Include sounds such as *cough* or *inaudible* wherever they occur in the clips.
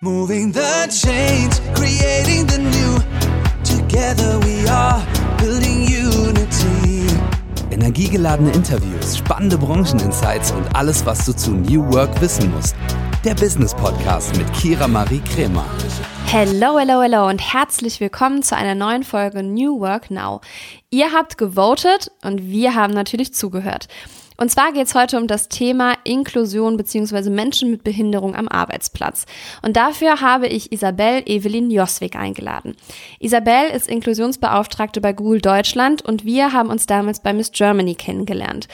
Moving the change, creating the new. Together we are building unity. Energiegeladene Interviews, spannende Brancheninsights und alles, was du zu New Work wissen musst. Der Business Podcast mit Kira Marie Kremer. Hello, hello, hello und herzlich willkommen zu einer neuen Folge New Work Now. Ihr habt gewotet und wir haben natürlich zugehört. Und zwar geht es heute um das Thema Inklusion bzw. Menschen mit Behinderung am Arbeitsplatz. Und dafür habe ich Isabel Evelyn Joswig eingeladen. Isabel ist Inklusionsbeauftragte bei Google Deutschland und wir haben uns damals bei Miss Germany kennengelernt.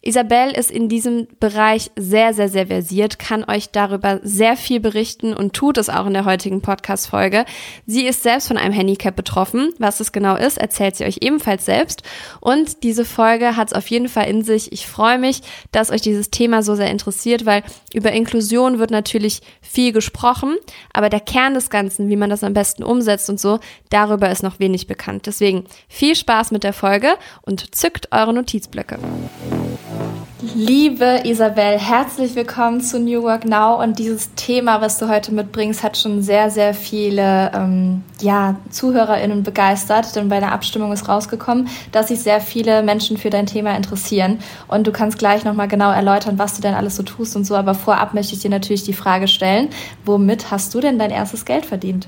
Isabel ist in diesem Bereich sehr, sehr, sehr versiert, kann euch darüber sehr viel berichten und tut es auch in der heutigen Podcast-Folge. Sie ist selbst von einem Handicap betroffen. Was es genau ist, erzählt sie euch ebenfalls selbst. Und diese Folge hat es auf jeden Fall in sich. Ich freue mich, dass euch dieses Thema so sehr interessiert, weil über Inklusion wird natürlich viel gesprochen, aber der Kern des Ganzen, wie man das am besten umsetzt und so, darüber ist noch wenig bekannt. Deswegen viel Spaß mit der Folge und zückt eure Notizblöcke. Liebe Isabel, herzlich willkommen zu New Work Now. Und dieses Thema, was du heute mitbringst, hat schon sehr, sehr viele ähm, ja, ZuhörerInnen begeistert, denn bei der Abstimmung ist rausgekommen, dass sich sehr viele Menschen für dein Thema interessieren. Und du kannst gleich nochmal genau erläutern, was du denn alles so tust und so, aber vorab möchte ich dir natürlich die Frage stellen, womit hast du denn dein erstes Geld verdient?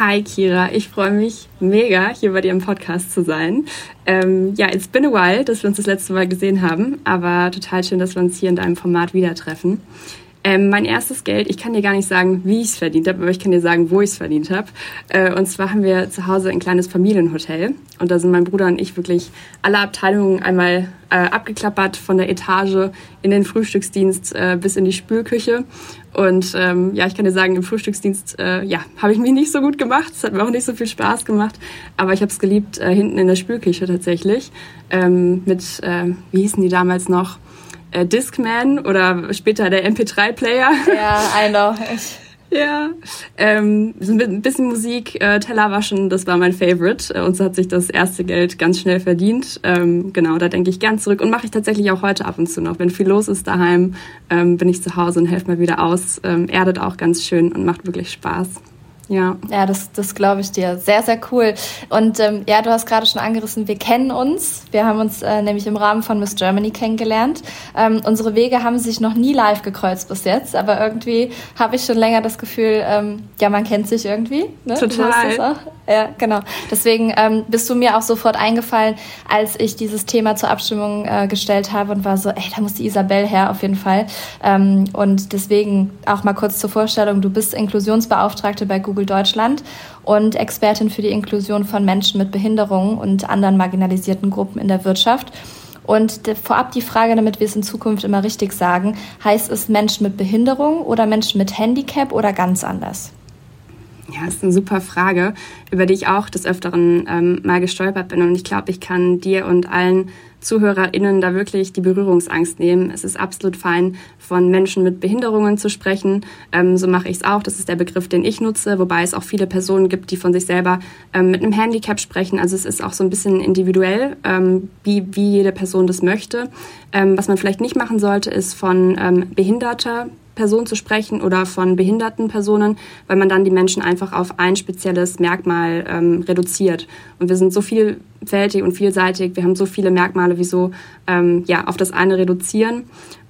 Hi Kira, ich freue mich mega, hier bei dir im Podcast zu sein. Ähm, ja, it's been a while, dass wir uns das letzte Mal gesehen haben, aber total schön, dass wir uns hier in deinem Format wieder treffen. Ähm, mein erstes Geld, ich kann dir gar nicht sagen, wie ich es verdient habe, aber ich kann dir sagen, wo ich es verdient habe. Äh, und zwar haben wir zu Hause ein kleines Familienhotel. Und da sind mein Bruder und ich wirklich alle Abteilungen einmal äh, abgeklappert, von der Etage in den Frühstücksdienst äh, bis in die Spülküche. Und ähm, ja, ich kann dir sagen, im Frühstücksdienst äh, ja, habe ich mich nicht so gut gemacht. Es hat mir auch nicht so viel Spaß gemacht. Aber ich habe es geliebt, äh, hinten in der Spülküche tatsächlich. Ähm, mit, äh, wie hießen die damals noch? Äh, Discman oder später der MP3-Player. Ja, I know. *laughs* Ja, ähm, ein bisschen Musik, äh, Teller waschen, das war mein Favorite. Äh, und so hat sich das erste Geld ganz schnell verdient. Ähm, genau, da denke ich gern zurück und mache ich tatsächlich auch heute ab und zu noch. Wenn viel los ist daheim, ähm, bin ich zu Hause und helfe mal wieder aus. Ähm, erdet auch ganz schön und macht wirklich Spaß. Ja. Ja, das, das glaube ich dir. Sehr, sehr cool. Und ähm, ja, du hast gerade schon angerissen, wir kennen uns. Wir haben uns äh, nämlich im Rahmen von Miss Germany kennengelernt. Ähm, unsere Wege haben sich noch nie live gekreuzt bis jetzt, aber irgendwie habe ich schon länger das Gefühl, ähm, ja, man kennt sich irgendwie. Ne? Total. Ja, genau. Deswegen ähm, bist du mir auch sofort eingefallen, als ich dieses Thema zur Abstimmung äh, gestellt habe und war so, ey, da muss die Isabel her, auf jeden Fall. Ähm, und deswegen auch mal kurz zur Vorstellung, du bist Inklusionsbeauftragte bei Google Deutschland und Expertin für die Inklusion von Menschen mit Behinderungen und anderen marginalisierten Gruppen in der Wirtschaft. Und vorab die Frage, damit wir es in Zukunft immer richtig sagen, heißt es Menschen mit Behinderung oder Menschen mit Handicap oder ganz anders? Ja, ist eine super Frage, über die ich auch des Öfteren ähm, mal gestolpert bin. Und ich glaube, ich kann dir und allen ZuhörerInnen da wirklich die Berührungsangst nehmen. Es ist absolut fein, von Menschen mit Behinderungen zu sprechen. Ähm, so mache ich es auch. Das ist der Begriff, den ich nutze, wobei es auch viele Personen gibt, die von sich selber ähm, mit einem Handicap sprechen. Also es ist auch so ein bisschen individuell, ähm, wie, wie jede Person das möchte. Ähm, was man vielleicht nicht machen sollte, ist von ähm, behinderter Person zu sprechen oder von behinderten Personen, weil man dann die Menschen einfach auf ein spezielles Merkmal ähm, reduziert. Und wir sind so vielfältig und vielseitig, wir haben so viele Merkmale, wieso ähm, ja, auf das eine reduzieren.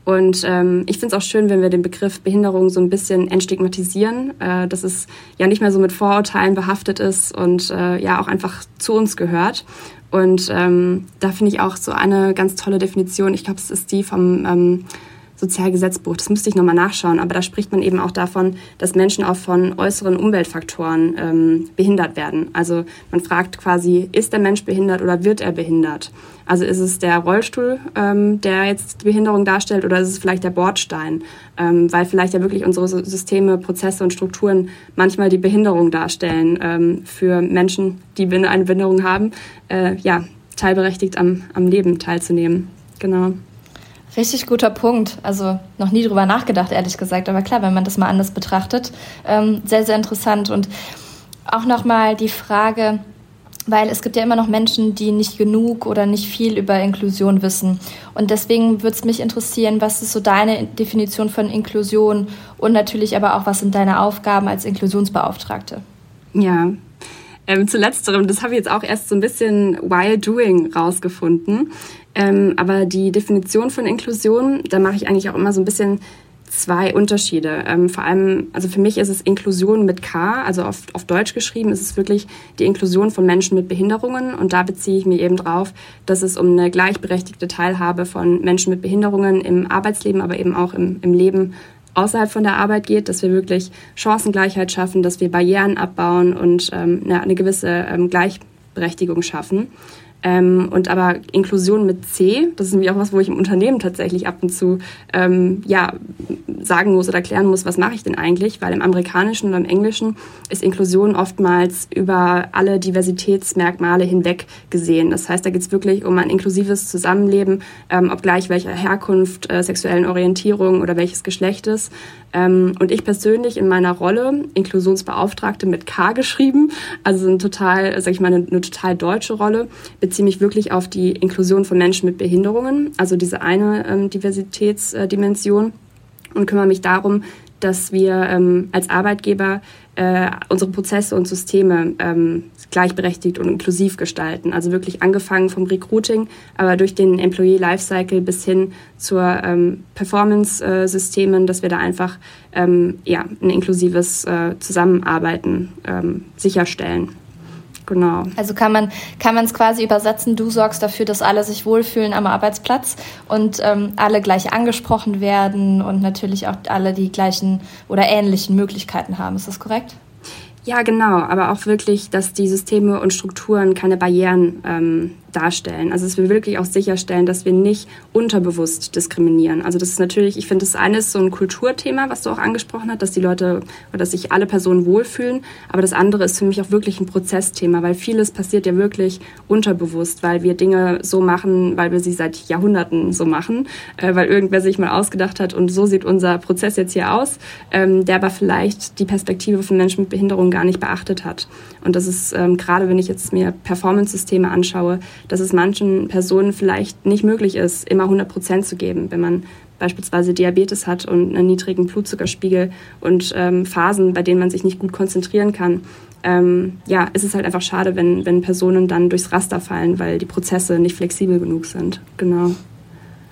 Und ähm, ich finde es auch schön, wenn wir den Begriff Behinderung so ein bisschen entstigmatisieren, äh, dass es ja nicht mehr so mit Vorurteilen behaftet ist und äh, ja auch einfach zu uns gehört. Und ähm, da finde ich auch so eine ganz tolle Definition. Ich glaube, es ist die vom ähm, Sozialgesetzbuch. Das müsste ich nochmal nachschauen. Aber da spricht man eben auch davon, dass Menschen auch von äußeren Umweltfaktoren ähm, behindert werden. Also man fragt quasi, ist der Mensch behindert oder wird er behindert? Also ist es der Rollstuhl, ähm, der jetzt die Behinderung darstellt oder ist es vielleicht der Bordstein? Ähm, weil vielleicht ja wirklich unsere Systeme, Prozesse und Strukturen manchmal die Behinderung darstellen ähm, für Menschen, die eine Behinderung haben, äh, ja, teilberechtigt am, am Leben teilzunehmen. Genau. Richtig guter Punkt. Also noch nie drüber nachgedacht, ehrlich gesagt. Aber klar, wenn man das mal anders betrachtet, ähm, sehr, sehr interessant. Und auch nochmal die Frage, weil es gibt ja immer noch Menschen, die nicht genug oder nicht viel über Inklusion wissen. Und deswegen würde es mich interessieren, was ist so deine Definition von Inklusion und natürlich aber auch, was sind deine Aufgaben als Inklusionsbeauftragte? Ja, ähm, zu letzterem, das habe ich jetzt auch erst so ein bisschen while doing rausgefunden. Ähm, aber die Definition von Inklusion, da mache ich eigentlich auch immer so ein bisschen zwei Unterschiede. Ähm, vor allem, also für mich ist es Inklusion mit K, also auf, auf Deutsch geschrieben, ist es wirklich die Inklusion von Menschen mit Behinderungen. Und da beziehe ich mich eben drauf, dass es um eine gleichberechtigte Teilhabe von Menschen mit Behinderungen im Arbeitsleben, aber eben auch im, im Leben außerhalb von der Arbeit geht, dass wir wirklich Chancengleichheit schaffen, dass wir Barrieren abbauen und ähm, eine, eine gewisse ähm, Gleichberechtigung schaffen. Ähm, und aber Inklusion mit C, das ist nämlich auch was, wo ich im Unternehmen tatsächlich ab und zu ähm, ja, sagen muss oder klären muss, was mache ich denn eigentlich, weil im Amerikanischen oder im Englischen ist Inklusion oftmals über alle Diversitätsmerkmale hinweg gesehen. Das heißt, da geht es wirklich um ein inklusives Zusammenleben, ähm, obgleich welcher Herkunft, äh, sexuellen Orientierung oder welches Geschlechtes. Ähm, und ich persönlich in meiner Rolle, Inklusionsbeauftragte mit K geschrieben, also ein total, sag ich mal, eine, eine total deutsche Rolle, beziehe mich wirklich auf die Inklusion von Menschen mit Behinderungen, also diese eine ähm, Diversitätsdimension und kümmere mich darum, dass wir ähm, als Arbeitgeber äh, unsere Prozesse und Systeme ähm, gleichberechtigt und inklusiv gestalten. Also wirklich angefangen vom Recruiting, aber durch den Employee Lifecycle bis hin zur ähm, Performance-Systemen, dass wir da einfach ähm, ja, ein inklusives äh, Zusammenarbeiten ähm, sicherstellen. Genau. Also kann man kann man es quasi übersetzen, du sorgst dafür, dass alle sich wohlfühlen am Arbeitsplatz und ähm, alle gleich angesprochen werden und natürlich auch alle die gleichen oder ähnlichen Möglichkeiten haben. Ist das korrekt? Ja, genau, aber auch wirklich, dass die Systeme und Strukturen keine Barrieren ähm, darstellen. Also dass wir wirklich auch sicherstellen, dass wir nicht unterbewusst diskriminieren. Also das ist natürlich, ich finde, das eine ist so ein Kulturthema, was du auch angesprochen hast, dass die Leute oder dass sich alle Personen wohlfühlen. Aber das andere ist für mich auch wirklich ein Prozessthema, weil vieles passiert ja wirklich unterbewusst, weil wir Dinge so machen, weil wir sie seit Jahrhunderten so machen, äh, weil irgendwer sich mal ausgedacht hat und so sieht unser Prozess jetzt hier aus, ähm, der aber vielleicht die Perspektive von Menschen mit Behinderung gar nicht beachtet hat. Und das ist ähm, gerade, wenn ich jetzt mir Performance-Systeme anschaue, dass es manchen Personen vielleicht nicht möglich ist, immer 100 Prozent zu geben, wenn man beispielsweise Diabetes hat und einen niedrigen Blutzuckerspiegel und ähm, Phasen, bei denen man sich nicht gut konzentrieren kann. Ähm, ja, ist es halt einfach schade, wenn, wenn Personen dann durchs Raster fallen, weil die Prozesse nicht flexibel genug sind. Genau.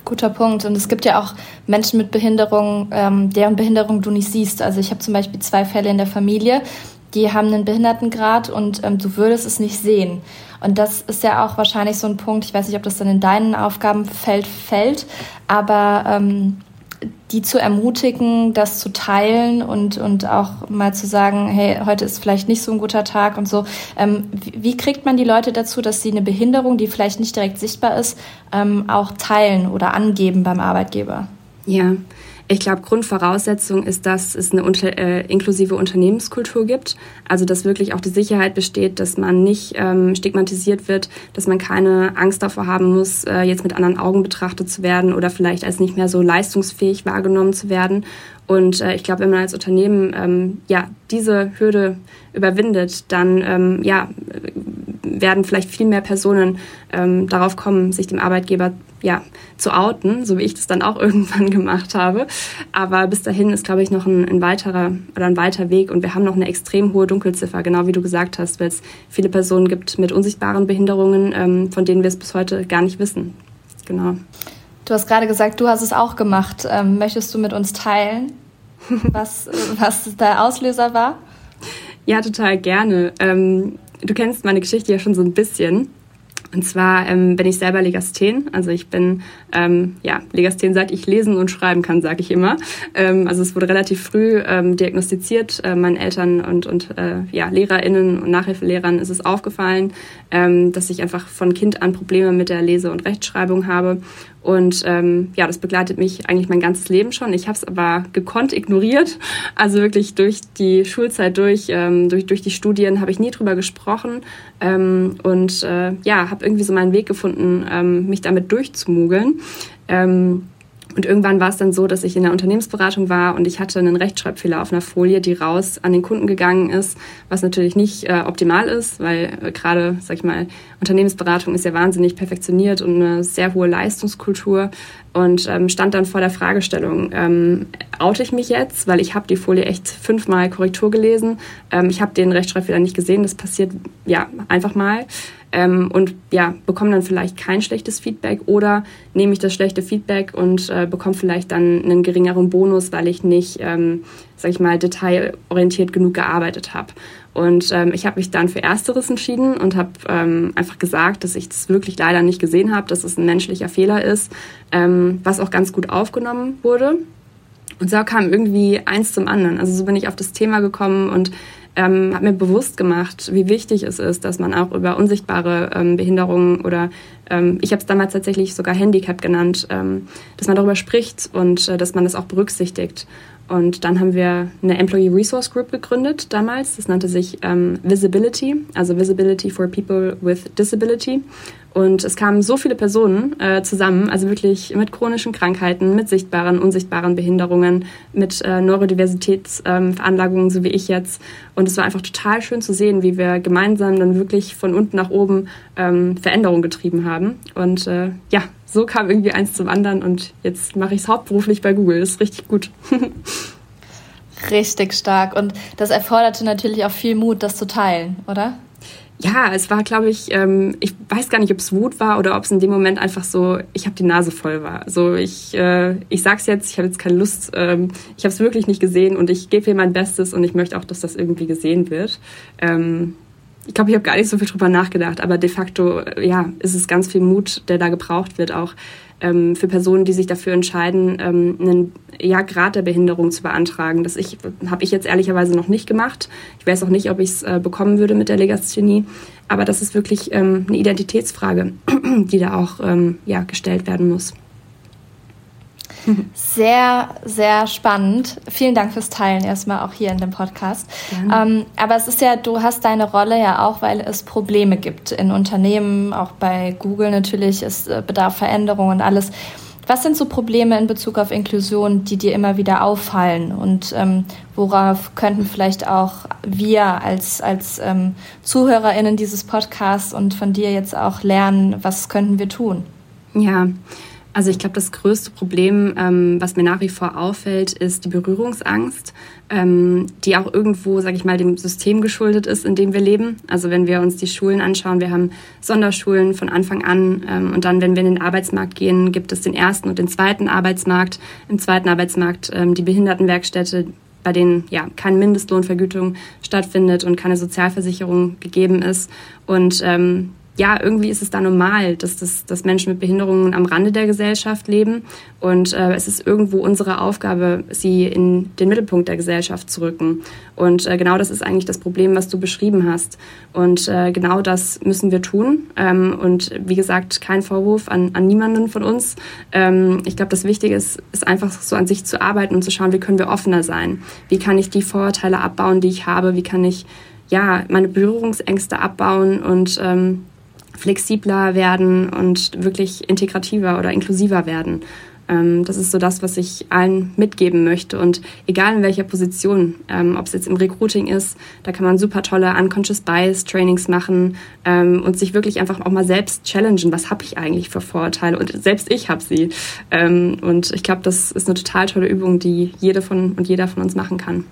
Guter Punkt. Und es gibt ja auch Menschen mit Behinderung, ähm, deren Behinderung du nicht siehst. Also ich habe zum Beispiel zwei Fälle in der Familie, die haben einen Behindertengrad und ähm, du würdest es nicht sehen. Und das ist ja auch wahrscheinlich so ein Punkt, ich weiß nicht, ob das dann in deinen Aufgabenfeld fällt, aber ähm, die zu ermutigen, das zu teilen und, und auch mal zu sagen, hey, heute ist vielleicht nicht so ein guter Tag und so. Ähm, wie, wie, kriegt man die Leute dazu, dass sie eine Behinderung, die vielleicht nicht direkt sichtbar ist, ähm, auch teilen oder angeben beim Arbeitgeber? Ja, ich glaube, Grundvoraussetzung ist, dass es eine unter, äh, inklusive Unternehmenskultur gibt. Also, dass wirklich auch die Sicherheit besteht, dass man nicht ähm, stigmatisiert wird, dass man keine Angst davor haben muss, äh, jetzt mit anderen Augen betrachtet zu werden oder vielleicht als nicht mehr so leistungsfähig wahrgenommen zu werden. Und äh, ich glaube, wenn man als Unternehmen ähm, ja diese Hürde überwindet, dann ähm, ja werden vielleicht viel mehr Personen ähm, darauf kommen, sich dem Arbeitgeber ja, zu outen, so wie ich das dann auch *laughs* irgendwann gemacht habe. Aber bis dahin ist, glaube ich, noch ein, ein, weiterer oder ein weiter Weg und wir haben noch eine extrem hohe Dunkelziffer, genau wie du gesagt hast, weil es viele Personen gibt mit unsichtbaren Behinderungen, ähm, von denen wir es bis heute gar nicht wissen. Genau. Du hast gerade gesagt, du hast es auch gemacht. Ähm, möchtest du mit uns teilen, *laughs* was, was der Auslöser war? Ja, total gerne. Ähm, du kennst meine Geschichte ja schon so ein bisschen. Und zwar ähm, bin ich selber Legasthen. Also ich bin, ähm, ja, Legasthen seit ich lesen und schreiben kann, sage ich immer. Ähm, also es wurde relativ früh ähm, diagnostiziert. Äh, meinen Eltern und, und äh, ja, LehrerInnen und Nachhilfelehrern ist es aufgefallen, ähm, dass ich einfach von Kind an Probleme mit der Lese- und Rechtschreibung habe. Und ähm, ja, das begleitet mich eigentlich mein ganzes Leben schon. Ich habe es aber gekonnt ignoriert. Also wirklich durch die Schulzeit durch, ähm, durch, durch die Studien habe ich nie drüber gesprochen. Ähm, und äh, ja, habe irgendwie so meinen Weg gefunden, ähm, mich damit durchzumugeln. Ähm, Und irgendwann war es dann so, dass ich in der Unternehmensberatung war und ich hatte einen Rechtschreibfehler auf einer Folie, die raus an den Kunden gegangen ist, was natürlich nicht äh, optimal ist, weil äh, gerade, sag ich mal, Unternehmensberatung ist ja wahnsinnig perfektioniert und eine sehr hohe Leistungskultur. Und ähm, stand dann vor der Fragestellung, ähm, oute ich mich jetzt, weil ich habe die Folie echt fünfmal Korrektur gelesen, ähm, ich habe den Rechtschreibfehler nicht gesehen, das passiert ja einfach mal ähm, und ja, bekomme dann vielleicht kein schlechtes Feedback oder nehme ich das schlechte Feedback und äh, bekomme vielleicht dann einen geringeren Bonus, weil ich nicht, ähm, sag ich mal, detailorientiert genug gearbeitet habe. Und ähm, ich habe mich dann für Ersteres entschieden und habe ähm, einfach gesagt, dass ich das wirklich leider nicht gesehen habe, dass es ein menschlicher Fehler ist, ähm, was auch ganz gut aufgenommen wurde. Und so kam irgendwie eins zum anderen. Also so bin ich auf das Thema gekommen und ähm, hat mir bewusst gemacht, wie wichtig es ist, dass man auch über unsichtbare ähm, Behinderungen oder ähm, ich habe es damals tatsächlich sogar Handicap genannt, ähm, dass man darüber spricht und äh, dass man das auch berücksichtigt. Und dann haben wir eine Employee Resource Group gegründet damals. Das nannte sich ähm, Visibility, also Visibility for People with Disability. Und es kamen so viele Personen äh, zusammen, also wirklich mit chronischen Krankheiten, mit sichtbaren, unsichtbaren Behinderungen, mit äh, Neurodiversitätsveranlagungen, ähm, so wie ich jetzt. Und es war einfach total schön zu sehen, wie wir gemeinsam dann wirklich von unten nach oben ähm, Veränderungen getrieben haben. Und äh, ja, so kam irgendwie eins zum anderen und jetzt mache ich es hauptberuflich bei Google. Das ist richtig gut. *laughs* richtig stark. Und das erforderte natürlich auch viel Mut, das zu teilen, oder? Ja, es war, glaube ich, ähm, ich weiß gar nicht, ob es Wut war oder ob es in dem Moment einfach so, ich habe die Nase voll war. So, ich, äh, ich sag's jetzt, ich habe jetzt keine Lust, ähm, ich habe es wirklich nicht gesehen und ich gebe hier mein Bestes und ich möchte auch, dass das irgendwie gesehen wird. Ähm, ich glaube, ich habe gar nicht so viel drüber nachgedacht, aber de facto, äh, ja, ist es ganz viel Mut, der da gebraucht wird, auch ähm, für Personen, die sich dafür entscheiden, ähm, einen ja, Grad der Behinderung zu beantragen. Das ich, habe ich jetzt ehrlicherweise noch nicht gemacht. Ich weiß auch nicht, ob ich es äh, bekommen würde mit der Legasthenie. Aber das ist wirklich ähm, eine Identitätsfrage, *clears throat* die da auch ähm, ja, gestellt werden muss. Sehr, sehr spannend. Vielen Dank fürs Teilen erstmal auch hier in dem Podcast. Ähm, aber es ist ja, du hast deine Rolle ja auch, weil es Probleme gibt in Unternehmen, auch bei Google natürlich, es äh, bedarf Veränderung und alles. Was sind so Probleme in Bezug auf Inklusion, die dir immer wieder auffallen? Und ähm, worauf könnten vielleicht auch wir als, als ähm, ZuhörerInnen dieses Podcasts und von dir jetzt auch lernen, was könnten wir tun? Ja, also ich glaube, das größte Problem, ähm, was mir nach wie vor auffällt, ist die Berührungsangst, ähm, die auch irgendwo, sage ich mal, dem System geschuldet ist, in dem wir leben. Also wenn wir uns die Schulen anschauen, wir haben Sonderschulen von Anfang an ähm, und dann, wenn wir in den Arbeitsmarkt gehen, gibt es den ersten und den zweiten Arbeitsmarkt. Im zweiten Arbeitsmarkt ähm, die Behindertenwerkstätte, bei denen ja keine Mindestlohnvergütung stattfindet und keine Sozialversicherung gegeben ist. Und ähm, ja, irgendwie ist es da normal, dass, das, dass Menschen mit Behinderungen am Rande der Gesellschaft leben. Und äh, es ist irgendwo unsere Aufgabe, sie in den Mittelpunkt der Gesellschaft zu rücken. Und äh, genau das ist eigentlich das Problem, was du beschrieben hast. Und äh, genau das müssen wir tun. Ähm, und wie gesagt, kein Vorwurf an, an niemanden von uns. Ähm, ich glaube, das Wichtige ist, ist einfach so an sich zu arbeiten und zu schauen, wie können wir offener sein? Wie kann ich die Vorurteile abbauen, die ich habe? Wie kann ich ja meine Berührungsängste abbauen und ähm, flexibler werden und wirklich integrativer oder inklusiver werden. Ähm, das ist so das, was ich allen mitgeben möchte. Und egal in welcher Position, ähm, ob es jetzt im Recruiting ist, da kann man super tolle Unconscious Bias Trainings machen ähm, und sich wirklich einfach auch mal selbst challengen. Was habe ich eigentlich für Vorurteile? Und selbst ich habe sie. und ich glaube, das ist eine total tolle Übung, die jede von und jeder von uns machen kann.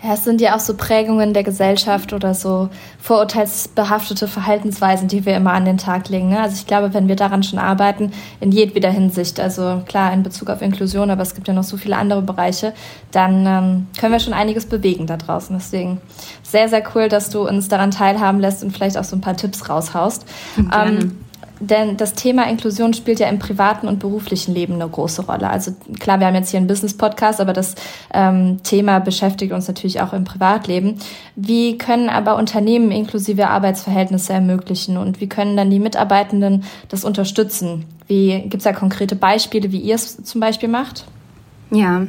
Ja, es sind ja auch so Prägungen der Gesellschaft oder so vorurteilsbehaftete Verhaltensweisen, die wir immer an den Tag legen. Ne? Also ich glaube, wenn wir daran schon arbeiten, in jedweder Hinsicht, also klar in Bezug auf Inklusion, aber es gibt ja noch so viele andere Bereiche, dann ähm, können wir schon einiges bewegen da draußen. Deswegen sehr, sehr cool, dass du uns daran teilhaben lässt und vielleicht auch so ein paar Tipps raushaust. Gerne. Ähm, denn das Thema Inklusion spielt ja im privaten und beruflichen Leben eine große Rolle. Also klar, wir haben jetzt hier einen Business-Podcast, aber das ähm, Thema beschäftigt uns natürlich auch im Privatleben. Wie können aber Unternehmen inklusive Arbeitsverhältnisse ermöglichen und wie können dann die Mitarbeitenden das unterstützen? Wie gibt es da konkrete Beispiele, wie ihr es zum Beispiel macht? Ja,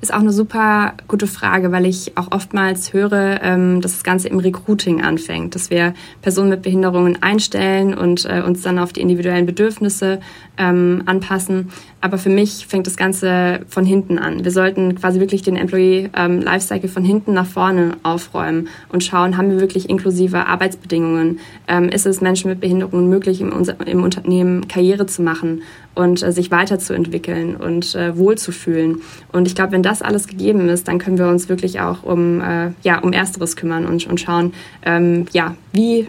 ist auch eine super gute Frage, weil ich auch oftmals höre, ähm, dass das Ganze im Recruiting anfängt, dass wir Personen mit Behinderungen einstellen und äh, uns dann auf die individuellen Bedürfnisse ähm, anpassen. Aber für mich fängt das Ganze von hinten an. Wir sollten quasi wirklich den Employee ähm, Lifecycle von hinten nach vorne aufräumen und schauen, haben wir wirklich inklusive Arbeitsbedingungen? Ähm, ist es Menschen mit Behinderungen möglich, im, im Unternehmen Karriere zu machen und äh, sich weiterzuentwickeln und äh, wohlzufühlen? Und ich glaube, wenn das alles gegeben ist, dann können wir uns wirklich auch um, äh, ja, um Ersteres kümmern und, und schauen, ähm, ja, wie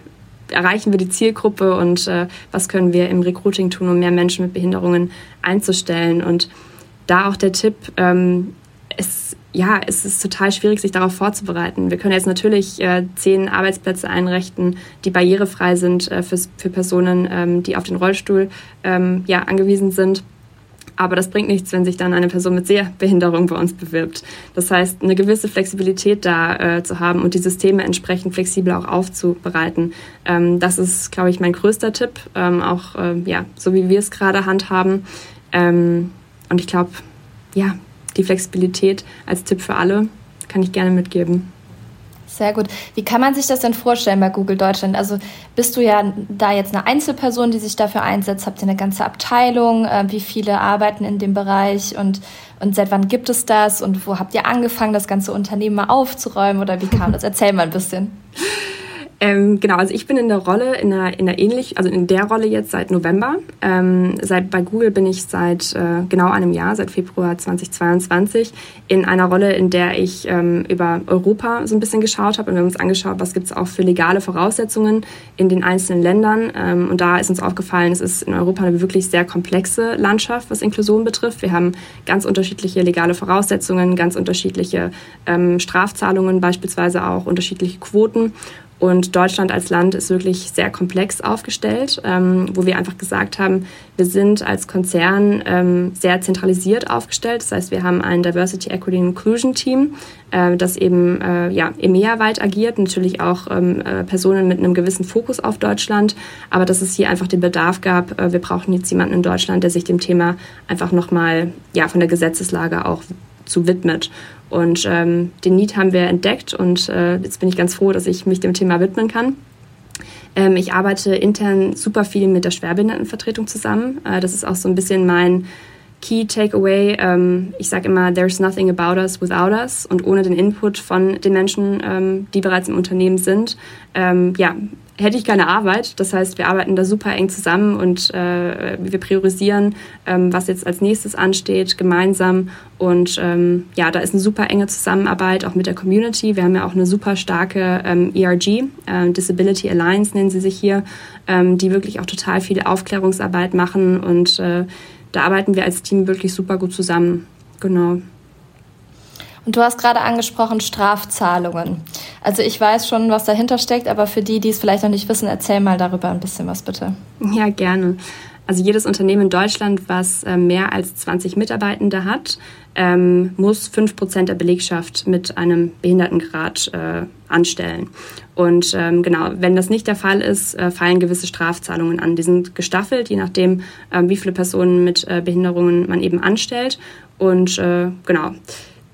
erreichen wir die Zielgruppe und äh, was können wir im Recruiting tun, um mehr Menschen mit Behinderungen einzustellen. Und da auch der Tipp, ähm, es, ja, es ist total schwierig, sich darauf vorzubereiten. Wir können jetzt natürlich äh, zehn Arbeitsplätze einrichten, die barrierefrei sind äh, für, für Personen, ähm, die auf den Rollstuhl ähm, ja, angewiesen sind. Aber das bringt nichts, wenn sich dann eine Person mit Sehbehinderung bei uns bewirbt. Das heißt, eine gewisse Flexibilität da äh, zu haben und die Systeme entsprechend flexibel auch aufzubereiten. Ähm, das ist, glaube ich, mein größter Tipp, ähm, auch äh, ja, so wie wir es gerade handhaben. Ähm, und ich glaube, ja, die Flexibilität als Tipp für alle kann ich gerne mitgeben. Sehr gut. Wie kann man sich das denn vorstellen bei Google Deutschland? Also bist du ja da jetzt eine Einzelperson, die sich dafür einsetzt? Habt ihr eine ganze Abteilung? Äh, wie viele arbeiten in dem Bereich? Und, und seit wann gibt es das? Und wo habt ihr angefangen, das ganze Unternehmen mal aufzuräumen? Oder wie kam das? Erzähl mal ein bisschen. *laughs* Ähm, genau, also ich bin in der Rolle, in der, in der ähnlich, also in der Rolle jetzt seit November. Ähm, seit, bei Google bin ich seit äh, genau einem Jahr, seit Februar 2022, in einer Rolle, in der ich ähm, über Europa so ein bisschen geschaut habe und wir haben uns angeschaut, was gibt es auch für legale Voraussetzungen in den einzelnen Ländern. Ähm, und da ist uns aufgefallen, es ist in Europa eine wirklich sehr komplexe Landschaft, was Inklusion betrifft. Wir haben ganz unterschiedliche legale Voraussetzungen, ganz unterschiedliche ähm, Strafzahlungen, beispielsweise auch unterschiedliche Quoten. Und Deutschland als Land ist wirklich sehr komplex aufgestellt, ähm, wo wir einfach gesagt haben, wir sind als Konzern ähm, sehr zentralisiert aufgestellt. Das heißt, wir haben ein Diversity, Equity and Inclusion Team, äh, das eben äh, ja, EMEA-weit agiert, natürlich auch ähm, äh, Personen mit einem gewissen Fokus auf Deutschland, aber dass es hier einfach den Bedarf gab, äh, wir brauchen jetzt jemanden in Deutschland, der sich dem Thema einfach nochmal ja, von der Gesetzeslage auch zu widmet. Und ähm, den Need haben wir entdeckt und äh, jetzt bin ich ganz froh, dass ich mich dem Thema widmen kann. Ähm, ich arbeite intern super viel mit der Schwerbehindertenvertretung zusammen. Äh, das ist auch so ein bisschen mein Key Takeaway. Ähm, ich sage immer, there's nothing about us without us. Und ohne den Input von den Menschen, ähm, die bereits im Unternehmen sind, ähm, ja, hätte ich keine Arbeit. Das heißt, wir arbeiten da super eng zusammen und äh, wir priorisieren, ähm, was jetzt als nächstes ansteht, gemeinsam. Und ähm, ja, da ist eine super enge Zusammenarbeit auch mit der Community. Wir haben ja auch eine super starke ähm, ERG, äh, Disability Alliance nennen sie sich hier, ähm, die wirklich auch total viel Aufklärungsarbeit machen. Und äh, da arbeiten wir als Team wirklich super gut zusammen. Genau. Du hast gerade angesprochen Strafzahlungen. Also ich weiß schon, was dahinter steckt, aber für die, die es vielleicht noch nicht wissen, erzähl mal darüber ein bisschen was bitte. Ja, gerne. Also jedes Unternehmen in Deutschland, was äh, mehr als 20 Mitarbeitende hat, ähm, muss 5% der Belegschaft mit einem Behindertengrad äh, anstellen. Und ähm, genau, wenn das nicht der Fall ist, äh, fallen gewisse Strafzahlungen an. Die sind gestaffelt, je nachdem, wie viele Personen mit Behinderungen man eben anstellt. Und genau,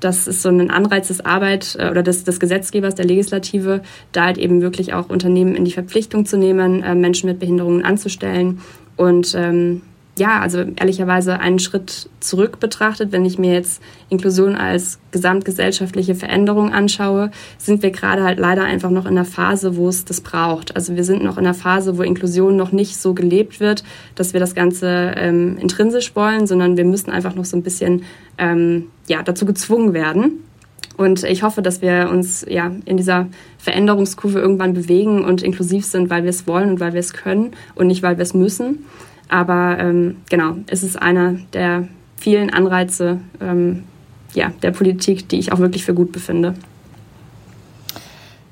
das ist so ein Anreiz des Arbeit äh, oder des, des Gesetzgebers, der Legislative, da halt eben wirklich auch Unternehmen in die Verpflichtung zu nehmen, äh, Menschen mit Behinderungen anzustellen. Und ähm, ja, also ehrlicherweise einen Schritt zurück betrachtet, wenn ich mir jetzt Inklusion als gesamtgesellschaftliche Veränderung anschaue, sind wir gerade halt leider einfach noch in einer Phase, wo es das braucht. Also wir sind noch in einer Phase, wo Inklusion noch nicht so gelebt wird, dass wir das Ganze ähm, intrinsisch wollen, sondern wir müssen einfach noch so ein bisschen ähm, ja, dazu gezwungen werden. Und ich hoffe, dass wir uns ja in dieser Veränderungskurve irgendwann bewegen und inklusiv sind, weil wir es wollen und weil wir es können und nicht, weil wir es müssen. Aber ähm, genau, es ist einer der vielen Anreize ähm, ja, der Politik, die ich auch wirklich für gut befinde.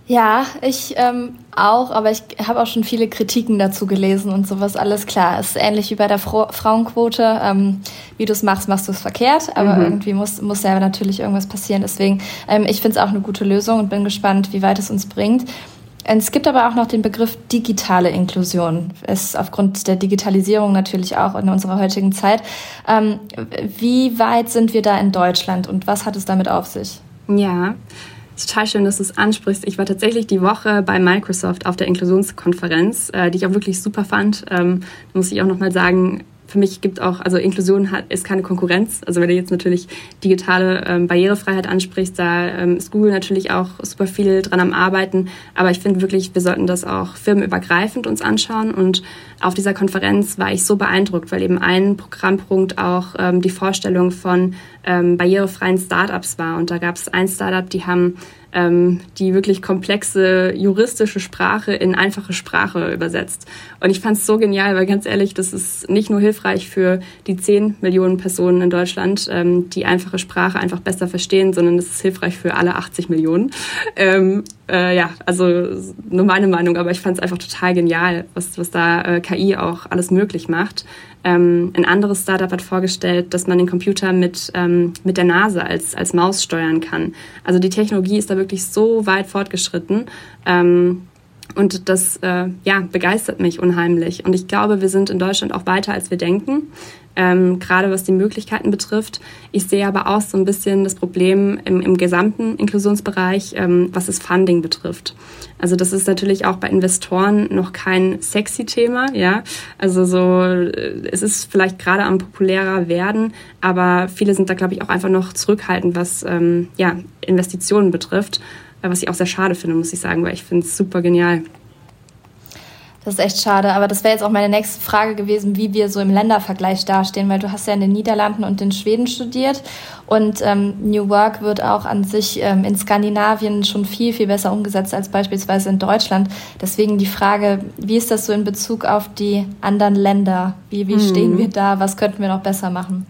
Ja, ich ähm, auch, aber ich habe auch schon viele Kritiken dazu gelesen und sowas, alles klar. Es ist ähnlich wie bei der Fra Frauenquote. Ähm, wie du es machst, machst du es verkehrt, aber mhm. irgendwie muss, muss ja natürlich irgendwas passieren. Deswegen, ähm, ich finde es auch eine gute Lösung und bin gespannt, wie weit es uns bringt. Es gibt aber auch noch den Begriff digitale Inklusion. Ist aufgrund der Digitalisierung natürlich auch in unserer heutigen Zeit. Ähm, wie weit sind wir da in Deutschland und was hat es damit auf sich? Ja, total schön, dass du es ansprichst. Ich war tatsächlich die Woche bei Microsoft auf der Inklusionskonferenz, äh, die ich auch wirklich super fand. Ähm, muss ich auch nochmal sagen, für mich gibt auch, also Inklusion hat, ist keine Konkurrenz. Also wenn du jetzt natürlich digitale ähm, Barrierefreiheit ansprichst, da ähm, ist Google natürlich auch super viel dran am Arbeiten. Aber ich finde wirklich, wir sollten das auch firmenübergreifend uns anschauen. Und auf dieser Konferenz war ich so beeindruckt, weil eben ein Programmpunkt auch ähm, die Vorstellung von ähm, barrierefreien Startups war. Und da gab es ein Startup, die haben ähm, die wirklich komplexe juristische Sprache in einfache Sprache übersetzt. Und ich fand es so genial, weil ganz ehrlich, das ist nicht nur hilfreich für die 10 Millionen Personen in Deutschland, ähm, die einfache Sprache einfach besser verstehen, sondern es ist hilfreich für alle 80 Millionen. Ähm, äh, ja, also nur meine Meinung, aber ich fand es einfach total genial, was, was da äh, KI auch alles möglich macht. Ähm, ein anderes Startup hat vorgestellt, dass man den Computer mit, ähm, mit der Nase als, als Maus steuern kann. Also die Technologie ist da wirklich so weit fortgeschritten. Ähm, und das äh, ja, begeistert mich unheimlich. Und ich glaube, wir sind in Deutschland auch weiter, als wir denken ähm, gerade was die Möglichkeiten betrifft. Ich sehe aber auch so ein bisschen das Problem im, im gesamten Inklusionsbereich, ähm, was das Funding betrifft. Also das ist natürlich auch bei Investoren noch kein sexy Thema, ja. Also so, äh, es ist vielleicht gerade am populärer werden, aber viele sind da, glaube ich, auch einfach noch zurückhaltend, was ähm, ja, Investitionen betrifft, äh, was ich auch sehr schade finde, muss ich sagen, weil ich finde es super genial. Das ist echt schade, aber das wäre jetzt auch meine nächste Frage gewesen, wie wir so im Ländervergleich dastehen, weil du hast ja in den Niederlanden und in Schweden studiert und ähm, New Work wird auch an sich ähm, in Skandinavien schon viel, viel besser umgesetzt als beispielsweise in Deutschland. Deswegen die Frage, wie ist das so in Bezug auf die anderen Länder? Wie, wie hm. stehen wir da? Was könnten wir noch besser machen?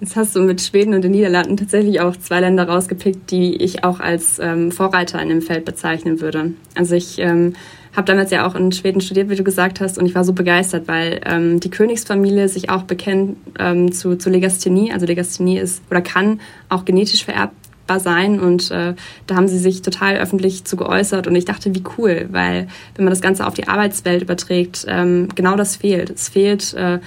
Jetzt hast du mit Schweden und den Niederlanden tatsächlich auch zwei Länder rausgepickt, die ich auch als ähm, Vorreiter in dem Feld bezeichnen würde. Also ich ähm, habe damals ja auch in Schweden studiert, wie du gesagt hast, und ich war so begeistert, weil ähm, die Königsfamilie sich auch bekennt ähm, zu, zu Legasthenie. Also Legasthenie ist oder kann auch genetisch vererbbar sein und äh, da haben sie sich total öffentlich zu geäußert und ich dachte, wie cool, weil wenn man das Ganze auf die Arbeitswelt überträgt, ähm, genau das fehlt. Es fehlt äh,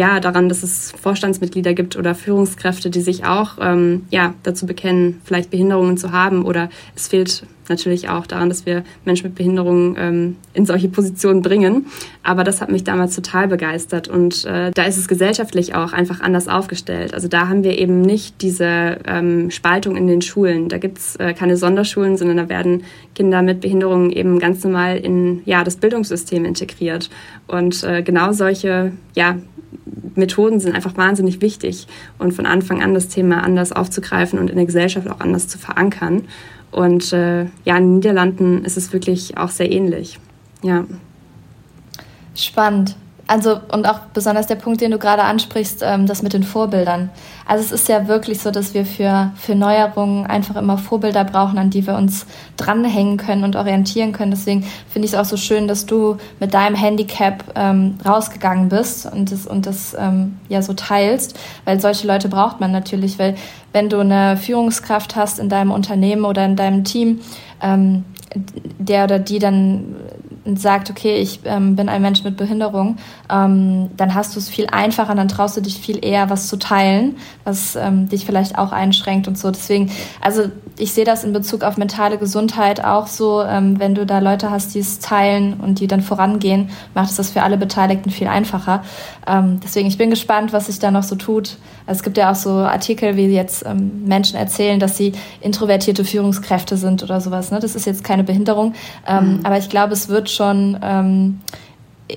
ja daran, dass es Vorstandsmitglieder gibt oder Führungskräfte, die sich auch ähm, ja dazu bekennen, vielleicht Behinderungen zu haben oder es fehlt natürlich auch daran, dass wir Menschen mit Behinderungen ähm, in solche Positionen bringen. Aber das hat mich damals total begeistert und äh, da ist es gesellschaftlich auch einfach anders aufgestellt. Also da haben wir eben nicht diese ähm, Spaltung in den Schulen. Da gibt's äh, keine Sonderschulen, sondern da werden Kinder mit Behinderungen eben ganz normal in ja, das Bildungssystem integriert. Und äh, genau solche ja, Methoden sind einfach wahnsinnig wichtig und von Anfang an das Thema anders aufzugreifen und in der Gesellschaft auch anders zu verankern. Und äh, ja, in den Niederlanden ist es wirklich auch sehr ähnlich. Ja. Spannend. Also und auch besonders der Punkt, den du gerade ansprichst, ähm, das mit den Vorbildern. Also es ist ja wirklich so, dass wir für, für Neuerungen einfach immer Vorbilder brauchen, an die wir uns dranhängen können und orientieren können. Deswegen finde ich es auch so schön, dass du mit deinem Handicap ähm, rausgegangen bist und das, und das ähm, ja so teilst, weil solche Leute braucht man natürlich, weil wenn du eine Führungskraft hast in deinem Unternehmen oder in deinem Team, ähm, der oder die dann sagt, okay, ich ähm, bin ein Mensch mit Behinderung, ähm, dann hast du es viel einfacher, dann traust du dich viel eher, was zu teilen, was ähm, dich vielleicht auch einschränkt und so. Deswegen, also ich sehe das in Bezug auf mentale Gesundheit auch so, ähm, wenn du da Leute hast, die es teilen und die dann vorangehen, macht es das für alle Beteiligten viel einfacher. Ähm, deswegen, ich bin gespannt, was sich da noch so tut. Also es gibt ja auch so Artikel, wie jetzt ähm, Menschen erzählen, dass sie introvertierte Führungskräfte sind oder sowas. Ne? Das ist jetzt keine Behinderung, mhm. aber ich glaube, es wird schon ähm,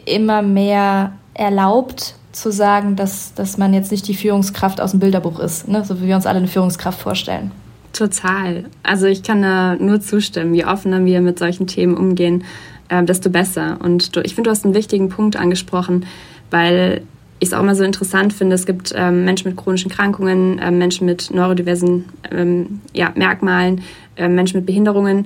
immer mehr erlaubt zu sagen, dass, dass man jetzt nicht die Führungskraft aus dem Bilderbuch ist, ne? so wie wir uns alle eine Führungskraft vorstellen. Total. Also ich kann da nur zustimmen. Je offener wir mit solchen Themen umgehen, äh, desto besser. Und du, ich finde, du hast einen wichtigen Punkt angesprochen, weil ich es auch immer so interessant finde, es gibt ähm, Menschen mit chronischen Krankungen, äh, Menschen mit neurodiversen ähm, ja, Merkmalen, äh, Menschen mit Behinderungen,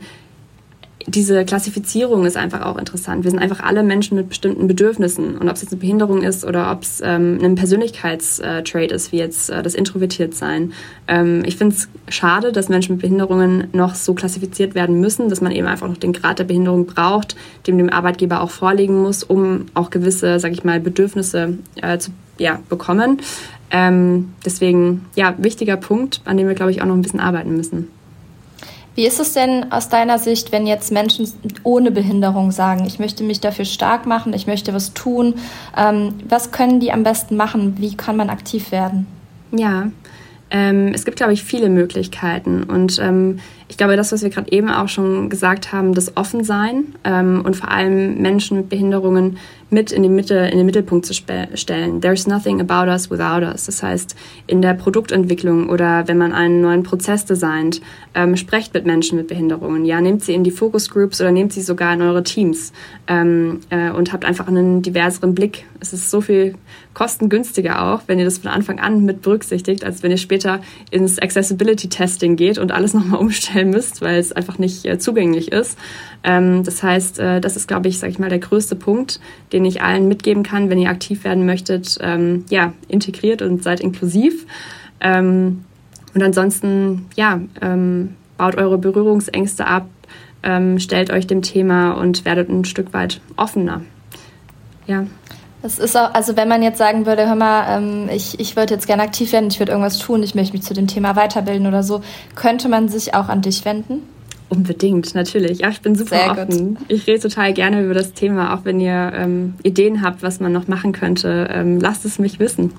diese Klassifizierung ist einfach auch interessant. Wir sind einfach alle Menschen mit bestimmten Bedürfnissen. Und ob es jetzt eine Behinderung ist oder ob es ähm, ein Persönlichkeitstrait ist, wie jetzt äh, das Introvertiertsein. Ähm, ich finde es schade, dass Menschen mit Behinderungen noch so klassifiziert werden müssen, dass man eben einfach noch den Grad der Behinderung braucht, dem dem Arbeitgeber auch vorlegen muss, um auch gewisse, sag ich mal, Bedürfnisse äh, zu ja, bekommen. Ähm, deswegen, ja, wichtiger Punkt, an dem wir, glaube ich, auch noch ein bisschen arbeiten müssen. Wie ist es denn aus deiner Sicht, wenn jetzt Menschen ohne Behinderung sagen, ich möchte mich dafür stark machen, ich möchte was tun? Ähm, was können die am besten machen? Wie kann man aktiv werden? Ja, ähm, es gibt, glaube ich, viele Möglichkeiten. Und ähm, ich glaube, das, was wir gerade eben auch schon gesagt haben, das Offensein ähm, und vor allem Menschen mit Behinderungen mit in, die Mitte, in den Mittelpunkt zu stellen. There's nothing about us without us. Das heißt, in der Produktentwicklung oder wenn man einen neuen Prozess designt, ähm, sprecht mit Menschen mit Behinderungen. Ja, nehmt sie in die Focus Groups oder nehmt sie sogar in eure Teams ähm, äh, und habt einfach einen diverseren Blick. Es ist so viel kostengünstiger auch, wenn ihr das von Anfang an mit berücksichtigt, als wenn ihr später ins Accessibility Testing geht und alles *laughs* nochmal umstellen müsst, weil es einfach nicht äh, zugänglich ist. Ähm, das heißt, äh, das ist, glaube ich, sage ich mal, der größte Punkt, den ich allen mitgeben kann, wenn ihr aktiv werden möchtet. Ähm, ja, integriert und seid inklusiv. Ähm, und ansonsten, ja, ähm, baut eure Berührungsängste ab, ähm, stellt euch dem Thema und werdet ein Stück weit offener. Ja. Das ist auch, also wenn man jetzt sagen würde, hör mal, ähm, ich, ich würde jetzt gerne aktiv werden, ich würde irgendwas tun, ich möchte mich zu dem Thema weiterbilden oder so, könnte man sich auch an dich wenden? Unbedingt, natürlich. Ja, ich bin super Sehr offen. Gut. Ich rede total gerne über das Thema, auch wenn ihr ähm, Ideen habt, was man noch machen könnte. Ähm, lasst es mich wissen.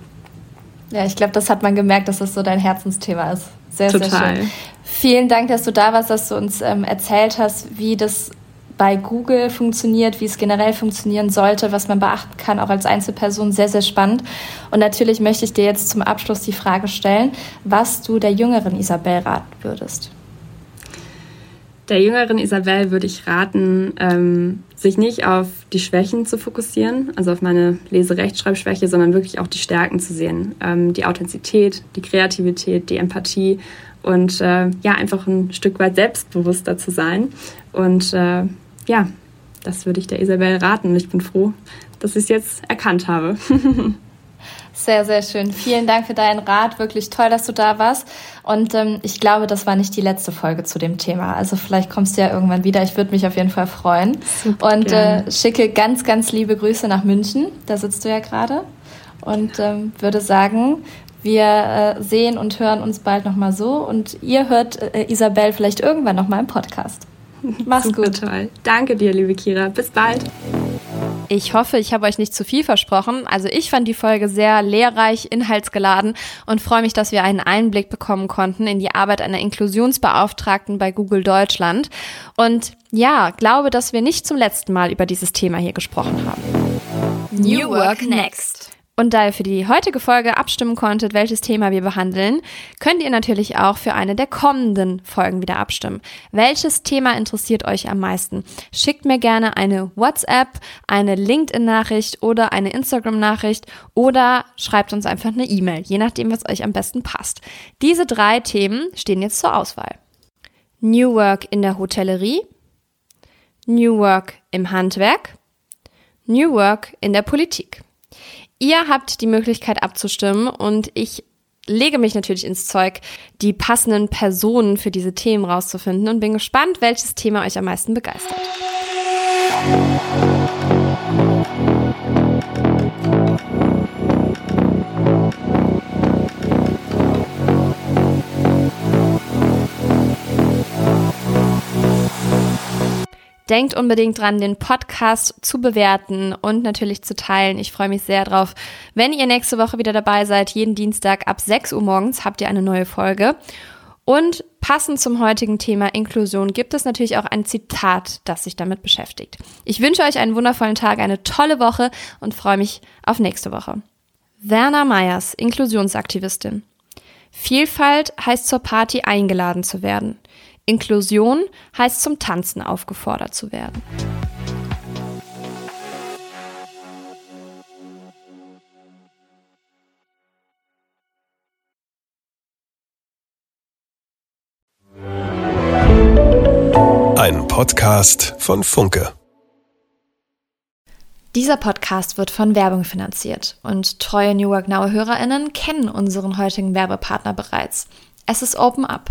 Ja, ich glaube, das hat man gemerkt, dass das so dein Herzensthema ist. Sehr, total. sehr schön. Vielen Dank, dass du da warst, dass du uns ähm, erzählt hast, wie das bei Google funktioniert, wie es generell funktionieren sollte, was man beachten kann, auch als Einzelperson. Sehr, sehr spannend. Und natürlich möchte ich dir jetzt zum Abschluss die Frage stellen, was du der jüngeren Isabel raten würdest. Der jüngeren Isabel würde ich raten, ähm, sich nicht auf die Schwächen zu fokussieren, also auf meine Leserechtschreibschwäche, sondern wirklich auch die Stärken zu sehen. Ähm, die Authentizität, die Kreativität, die Empathie und äh, ja, einfach ein Stück weit selbstbewusster zu sein. Und äh, ja, das würde ich der Isabel raten und ich bin froh, dass ich es jetzt erkannt habe. *laughs* Sehr, sehr schön. Vielen Dank für deinen Rat. Wirklich toll, dass du da warst. Und ähm, ich glaube, das war nicht die letzte Folge zu dem Thema. Also vielleicht kommst du ja irgendwann wieder. Ich würde mich auf jeden Fall freuen. Super und äh, schicke ganz, ganz liebe Grüße nach München. Da sitzt du ja gerade. Und ähm, würde sagen, wir äh, sehen und hören uns bald nochmal so. Und ihr hört äh, Isabel vielleicht irgendwann nochmal im Podcast. Mach's Super gut. Toll. Danke dir, liebe Kira. Bis bald. Ich hoffe, ich habe euch nicht zu viel versprochen. Also ich fand die Folge sehr lehrreich, inhaltsgeladen und freue mich, dass wir einen Einblick bekommen konnten in die Arbeit einer Inklusionsbeauftragten bei Google Deutschland. Und ja, glaube, dass wir nicht zum letzten Mal über dieses Thema hier gesprochen haben. New Work Next. Und da ihr für die heutige Folge abstimmen konntet, welches Thema wir behandeln, könnt ihr natürlich auch für eine der kommenden Folgen wieder abstimmen. Welches Thema interessiert euch am meisten? Schickt mir gerne eine WhatsApp, eine LinkedIn-Nachricht oder eine Instagram-Nachricht oder schreibt uns einfach eine E-Mail, je nachdem, was euch am besten passt. Diese drei Themen stehen jetzt zur Auswahl. New Work in der Hotellerie, New Work im Handwerk, New Work in der Politik. Ihr habt die Möglichkeit abzustimmen und ich lege mich natürlich ins Zeug, die passenden Personen für diese Themen rauszufinden und bin gespannt, welches Thema euch am meisten begeistert. Denkt unbedingt dran, den Podcast zu bewerten und natürlich zu teilen. Ich freue mich sehr drauf. Wenn ihr nächste Woche wieder dabei seid, jeden Dienstag ab 6 Uhr morgens habt ihr eine neue Folge. Und passend zum heutigen Thema Inklusion gibt es natürlich auch ein Zitat, das sich damit beschäftigt. Ich wünsche euch einen wundervollen Tag, eine tolle Woche und freue mich auf nächste Woche. Werner Meyers, Inklusionsaktivistin. Vielfalt heißt zur Party eingeladen zu werden. Inklusion heißt zum Tanzen aufgefordert zu werden. Ein Podcast von Funke. Dieser Podcast wird von Werbung finanziert und treue New Work Now HörerInnen kennen unseren heutigen Werbepartner bereits. Es ist Open Up.